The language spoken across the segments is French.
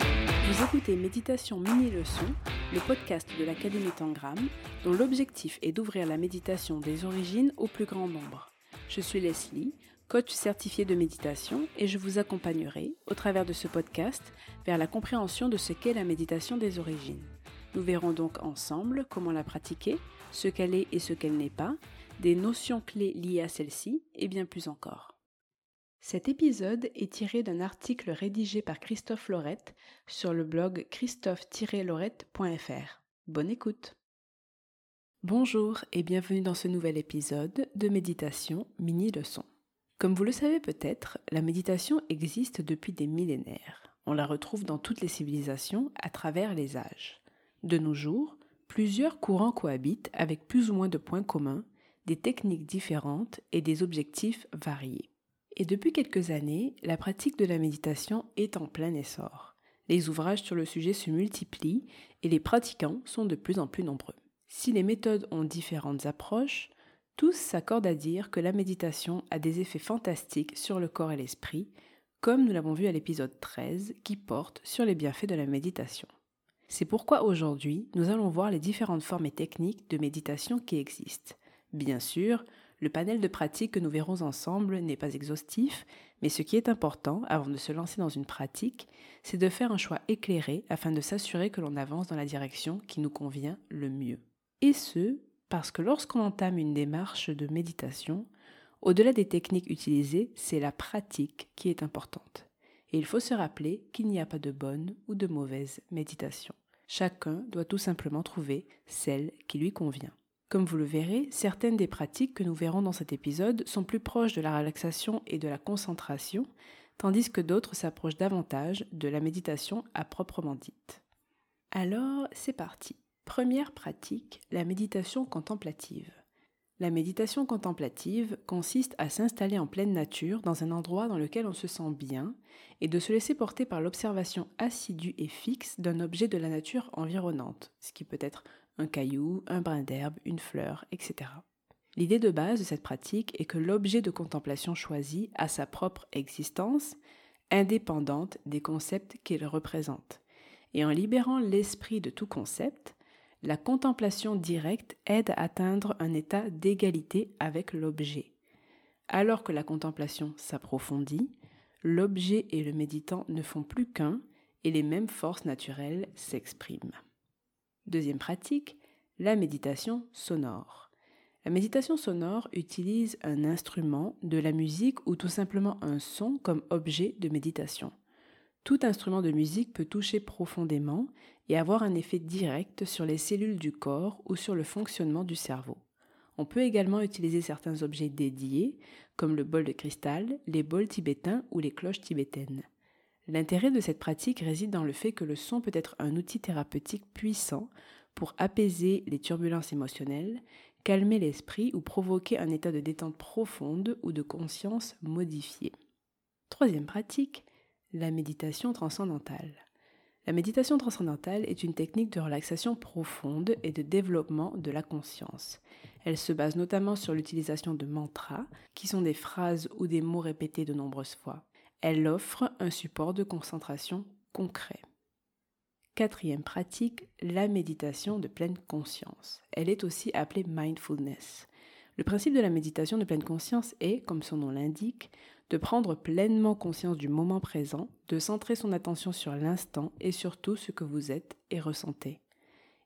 Vous écoutez Méditation Mini Leçon, le podcast de l'Académie Tangram, dont l'objectif est d'ouvrir la méditation des origines au plus grand nombre. Je suis Leslie, coach certifié de méditation, et je vous accompagnerai, au travers de ce podcast, vers la compréhension de ce qu'est la méditation des origines. Nous verrons donc ensemble comment la pratiquer, ce qu'elle est et ce qu'elle n'est pas, des notions clés liées à celle-ci, et bien plus encore. Cet épisode est tiré d'un article rédigé par Christophe Laurette sur le blog christophe-laurette.fr. Bonne écoute. Bonjour et bienvenue dans ce nouvel épisode de méditation mini leçon. Comme vous le savez peut-être, la méditation existe depuis des millénaires. On la retrouve dans toutes les civilisations à travers les âges. De nos jours, plusieurs courants cohabitent avec plus ou moins de points communs, des techniques différentes et des objectifs variés. Et depuis quelques années, la pratique de la méditation est en plein essor. Les ouvrages sur le sujet se multiplient et les pratiquants sont de plus en plus nombreux. Si les méthodes ont différentes approches, tous s'accordent à dire que la méditation a des effets fantastiques sur le corps et l'esprit, comme nous l'avons vu à l'épisode 13 qui porte sur les bienfaits de la méditation. C'est pourquoi aujourd'hui, nous allons voir les différentes formes et techniques de méditation qui existent. Bien sûr, le panel de pratiques que nous verrons ensemble n'est pas exhaustif, mais ce qui est important avant de se lancer dans une pratique, c'est de faire un choix éclairé afin de s'assurer que l'on avance dans la direction qui nous convient le mieux. Et ce, parce que lorsqu'on entame une démarche de méditation, au-delà des techniques utilisées, c'est la pratique qui est importante. Et il faut se rappeler qu'il n'y a pas de bonne ou de mauvaise méditation. Chacun doit tout simplement trouver celle qui lui convient. Comme vous le verrez, certaines des pratiques que nous verrons dans cet épisode sont plus proches de la relaxation et de la concentration, tandis que d'autres s'approchent davantage de la méditation à proprement dite. Alors, c'est parti. Première pratique, la méditation contemplative. La méditation contemplative consiste à s'installer en pleine nature dans un endroit dans lequel on se sent bien et de se laisser porter par l'observation assidue et fixe d'un objet de la nature environnante, ce qui peut être un caillou, un brin d'herbe, une fleur, etc. L'idée de base de cette pratique est que l'objet de contemplation choisi a sa propre existence, indépendante des concepts qu'il représente. Et en libérant l'esprit de tout concept, la contemplation directe aide à atteindre un état d'égalité avec l'objet. Alors que la contemplation s'approfondit, l'objet et le méditant ne font plus qu'un et les mêmes forces naturelles s'expriment. Deuxième pratique, la méditation sonore. La méditation sonore utilise un instrument, de la musique ou tout simplement un son comme objet de méditation. Tout instrument de musique peut toucher profondément et avoir un effet direct sur les cellules du corps ou sur le fonctionnement du cerveau. On peut également utiliser certains objets dédiés, comme le bol de cristal, les bols tibétains ou les cloches tibétaines. L'intérêt de cette pratique réside dans le fait que le son peut être un outil thérapeutique puissant pour apaiser les turbulences émotionnelles, calmer l'esprit ou provoquer un état de détente profonde ou de conscience modifiée. Troisième pratique, la méditation transcendantale. La méditation transcendantale est une technique de relaxation profonde et de développement de la conscience. Elle se base notamment sur l'utilisation de mantras, qui sont des phrases ou des mots répétés de nombreuses fois. Elle offre un support de concentration concret. Quatrième pratique, la méditation de pleine conscience. Elle est aussi appelée mindfulness. Le principe de la méditation de pleine conscience est, comme son nom l'indique, de prendre pleinement conscience du moment présent, de centrer son attention sur l'instant et sur tout ce que vous êtes et ressentez.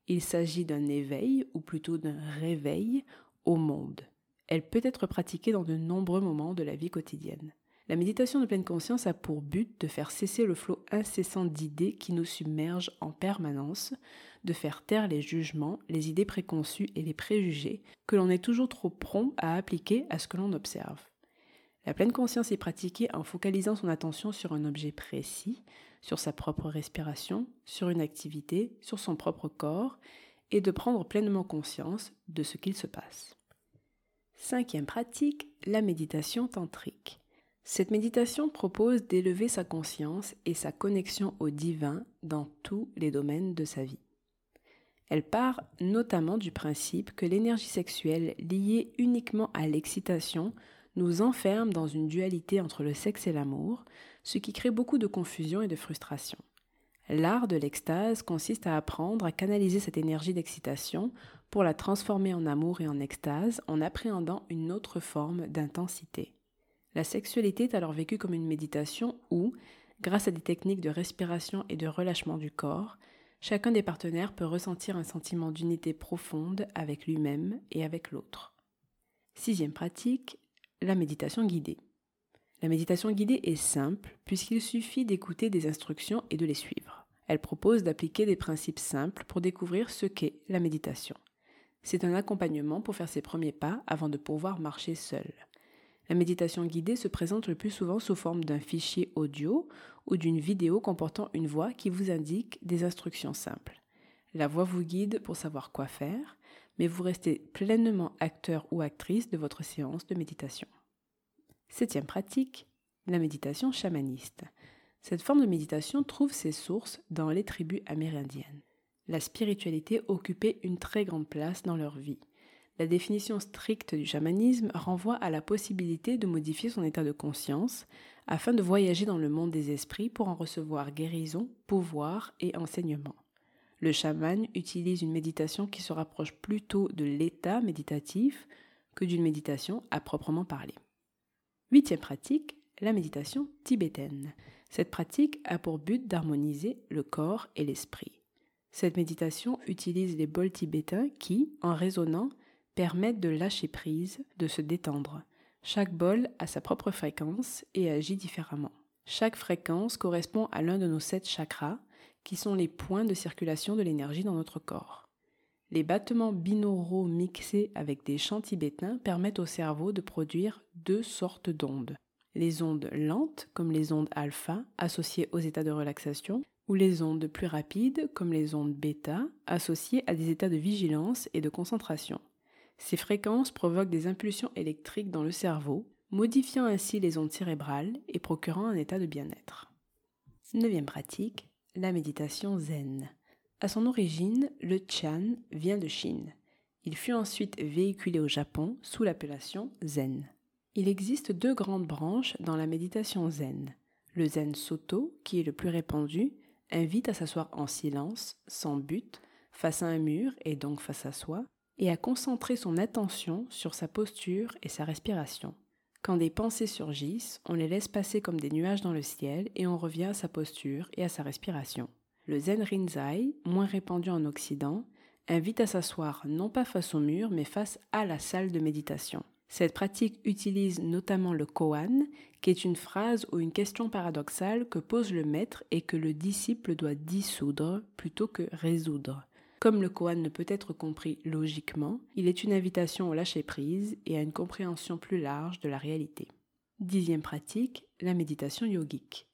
Il s'agit d'un éveil, ou plutôt d'un réveil, au monde. Elle peut être pratiquée dans de nombreux moments de la vie quotidienne. La méditation de pleine conscience a pour but de faire cesser le flot incessant d'idées qui nous submergent en permanence, de faire taire les jugements, les idées préconçues et les préjugés que l'on est toujours trop prompt à appliquer à ce que l'on observe. La pleine conscience est pratiquée en focalisant son attention sur un objet précis, sur sa propre respiration, sur une activité, sur son propre corps, et de prendre pleinement conscience de ce qu'il se passe. Cinquième pratique, la méditation tantrique. Cette méditation propose d'élever sa conscience et sa connexion au divin dans tous les domaines de sa vie. Elle part notamment du principe que l'énergie sexuelle liée uniquement à l'excitation nous enferme dans une dualité entre le sexe et l'amour, ce qui crée beaucoup de confusion et de frustration. L'art de l'extase consiste à apprendre à canaliser cette énergie d'excitation pour la transformer en amour et en extase en appréhendant une autre forme d'intensité. La sexualité est alors vécue comme une méditation où, grâce à des techniques de respiration et de relâchement du corps, chacun des partenaires peut ressentir un sentiment d'unité profonde avec lui-même et avec l'autre. Sixième pratique, la méditation guidée. La méditation guidée est simple puisqu'il suffit d'écouter des instructions et de les suivre. Elle propose d'appliquer des principes simples pour découvrir ce qu'est la méditation. C'est un accompagnement pour faire ses premiers pas avant de pouvoir marcher seul. La méditation guidée se présente le plus souvent sous forme d'un fichier audio ou d'une vidéo comportant une voix qui vous indique des instructions simples. La voix vous guide pour savoir quoi faire, mais vous restez pleinement acteur ou actrice de votre séance de méditation. Septième pratique, la méditation chamaniste. Cette forme de méditation trouve ses sources dans les tribus amérindiennes. La spiritualité occupait une très grande place dans leur vie. La définition stricte du chamanisme renvoie à la possibilité de modifier son état de conscience afin de voyager dans le monde des esprits pour en recevoir guérison, pouvoir et enseignement. Le chaman utilise une méditation qui se rapproche plutôt de l'état méditatif que d'une méditation à proprement parler. Huitième pratique, la méditation tibétaine. Cette pratique a pour but d'harmoniser le corps et l'esprit. Cette méditation utilise les bols tibétains qui, en résonnant, permettent de lâcher prise, de se détendre. Chaque bol a sa propre fréquence et agit différemment. Chaque fréquence correspond à l'un de nos sept chakras, qui sont les points de circulation de l'énergie dans notre corps. Les battements binauraux mixés avec des chants tibétains permettent au cerveau de produire deux sortes d'ondes. Les ondes lentes, comme les ondes alpha, associées aux états de relaxation, ou les ondes plus rapides, comme les ondes bêta, associées à des états de vigilance et de concentration. Ces fréquences provoquent des impulsions électriques dans le cerveau, modifiant ainsi les ondes cérébrales et procurant un état de bien-être. Neuvième pratique, la méditation zen. À son origine, le Chan vient de Chine. Il fut ensuite véhiculé au Japon sous l'appellation zen. Il existe deux grandes branches dans la méditation zen. Le zen soto, qui est le plus répandu, invite à s'asseoir en silence, sans but, face à un mur et donc face à soi, et à concentrer son attention sur sa posture et sa respiration. Quand des pensées surgissent, on les laisse passer comme des nuages dans le ciel et on revient à sa posture et à sa respiration. Le Zen Rinzai, moins répandu en Occident, invite à s'asseoir non pas face au mur mais face à la salle de méditation. Cette pratique utilise notamment le koan, qui est une phrase ou une question paradoxale que pose le maître et que le disciple doit dissoudre plutôt que résoudre. Comme le koan ne peut être compris logiquement, il est une invitation au lâcher-prise et à une compréhension plus large de la réalité. Dixième pratique, la méditation yogique.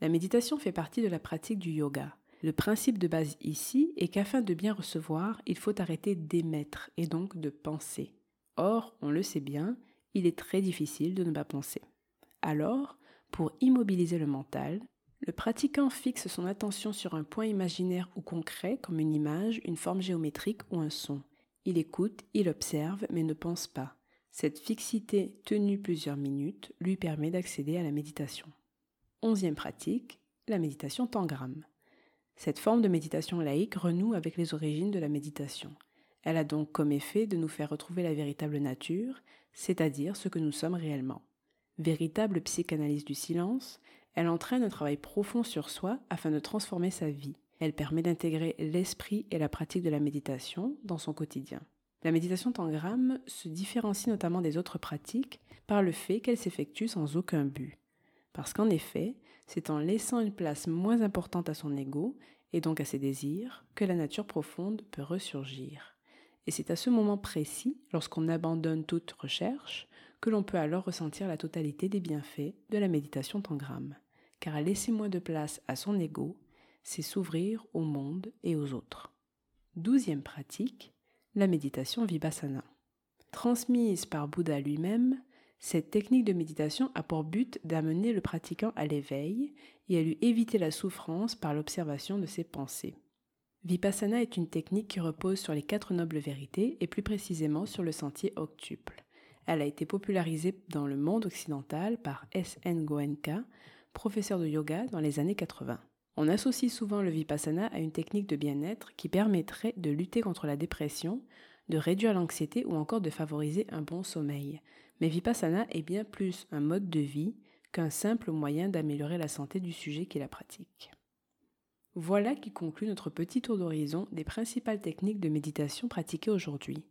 La méditation fait partie de la pratique du yoga. Le principe de base ici est qu'afin de bien recevoir, il faut arrêter d'émettre et donc de penser. Or, on le sait bien, il est très difficile de ne pas penser. Alors, pour immobiliser le mental, le pratiquant fixe son attention sur un point imaginaire ou concret comme une image, une forme géométrique ou un son. Il écoute, il observe, mais ne pense pas. Cette fixité tenue plusieurs minutes lui permet d'accéder à la méditation. Onzième pratique, la méditation tangram. Cette forme de méditation laïque renoue avec les origines de la méditation. Elle a donc comme effet de nous faire retrouver la véritable nature, c'est-à-dire ce que nous sommes réellement. Véritable psychanalyse du silence, elle entraîne un travail profond sur soi afin de transformer sa vie. Elle permet d'intégrer l'esprit et la pratique de la méditation dans son quotidien. La méditation tangram se différencie notamment des autres pratiques par le fait qu'elle s'effectue sans aucun but. Parce qu'en effet, c'est en laissant une place moins importante à son ego et donc à ses désirs que la nature profonde peut ressurgir. Et c'est à ce moment précis, lorsqu'on abandonne toute recherche, que l'on peut alors ressentir la totalité des bienfaits de la méditation tangram car laisser moins de place à son ego, c'est s'ouvrir au monde et aux autres. Douzième pratique, la méditation vipassana. Transmise par Bouddha lui-même, cette technique de méditation a pour but d'amener le pratiquant à l'éveil et à lui éviter la souffrance par l'observation de ses pensées. Vipassana est une technique qui repose sur les quatre nobles vérités et plus précisément sur le sentier octuple. Elle a été popularisée dans le monde occidental par S.N. Goenka, professeur de yoga dans les années 80. On associe souvent le vipassana à une technique de bien-être qui permettrait de lutter contre la dépression, de réduire l'anxiété ou encore de favoriser un bon sommeil. Mais vipassana est bien plus un mode de vie qu'un simple moyen d'améliorer la santé du sujet qui la pratique. Voilà qui conclut notre petit tour d'horizon des principales techniques de méditation pratiquées aujourd'hui.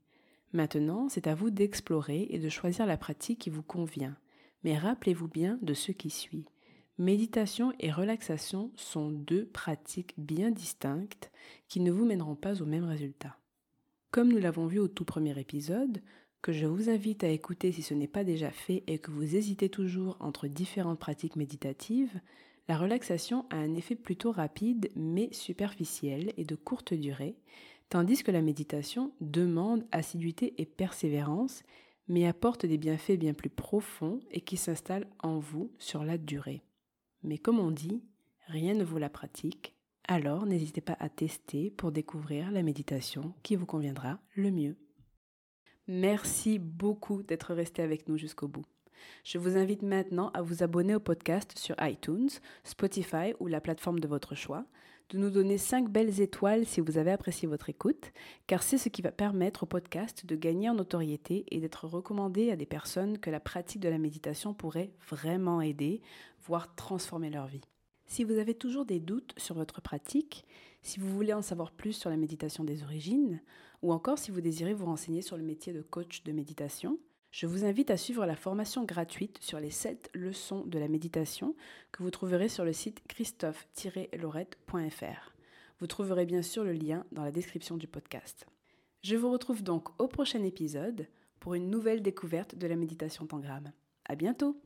Maintenant, c'est à vous d'explorer et de choisir la pratique qui vous convient. Mais rappelez-vous bien de ce qui suit. Méditation et relaxation sont deux pratiques bien distinctes qui ne vous mèneront pas au même résultat. Comme nous l'avons vu au tout premier épisode, que je vous invite à écouter si ce n'est pas déjà fait et que vous hésitez toujours entre différentes pratiques méditatives, la relaxation a un effet plutôt rapide mais superficiel et de courte durée, tandis que la méditation demande assiduité et persévérance, mais apporte des bienfaits bien plus profonds et qui s'installent en vous sur la durée. Mais comme on dit, rien ne vaut la pratique, alors n'hésitez pas à tester pour découvrir la méditation qui vous conviendra le mieux. Merci beaucoup d'être resté avec nous jusqu'au bout. Je vous invite maintenant à vous abonner au podcast sur iTunes, Spotify ou la plateforme de votre choix, de nous donner 5 belles étoiles si vous avez apprécié votre écoute, car c'est ce qui va permettre au podcast de gagner en notoriété et d'être recommandé à des personnes que la pratique de la méditation pourrait vraiment aider, voire transformer leur vie. Si vous avez toujours des doutes sur votre pratique, si vous voulez en savoir plus sur la méditation des origines, ou encore si vous désirez vous renseigner sur le métier de coach de méditation, je vous invite à suivre la formation gratuite sur les 7 leçons de la méditation que vous trouverez sur le site christophe-laurette.fr. Vous trouverez bien sûr le lien dans la description du podcast. Je vous retrouve donc au prochain épisode pour une nouvelle découverte de la méditation tangram. À bientôt!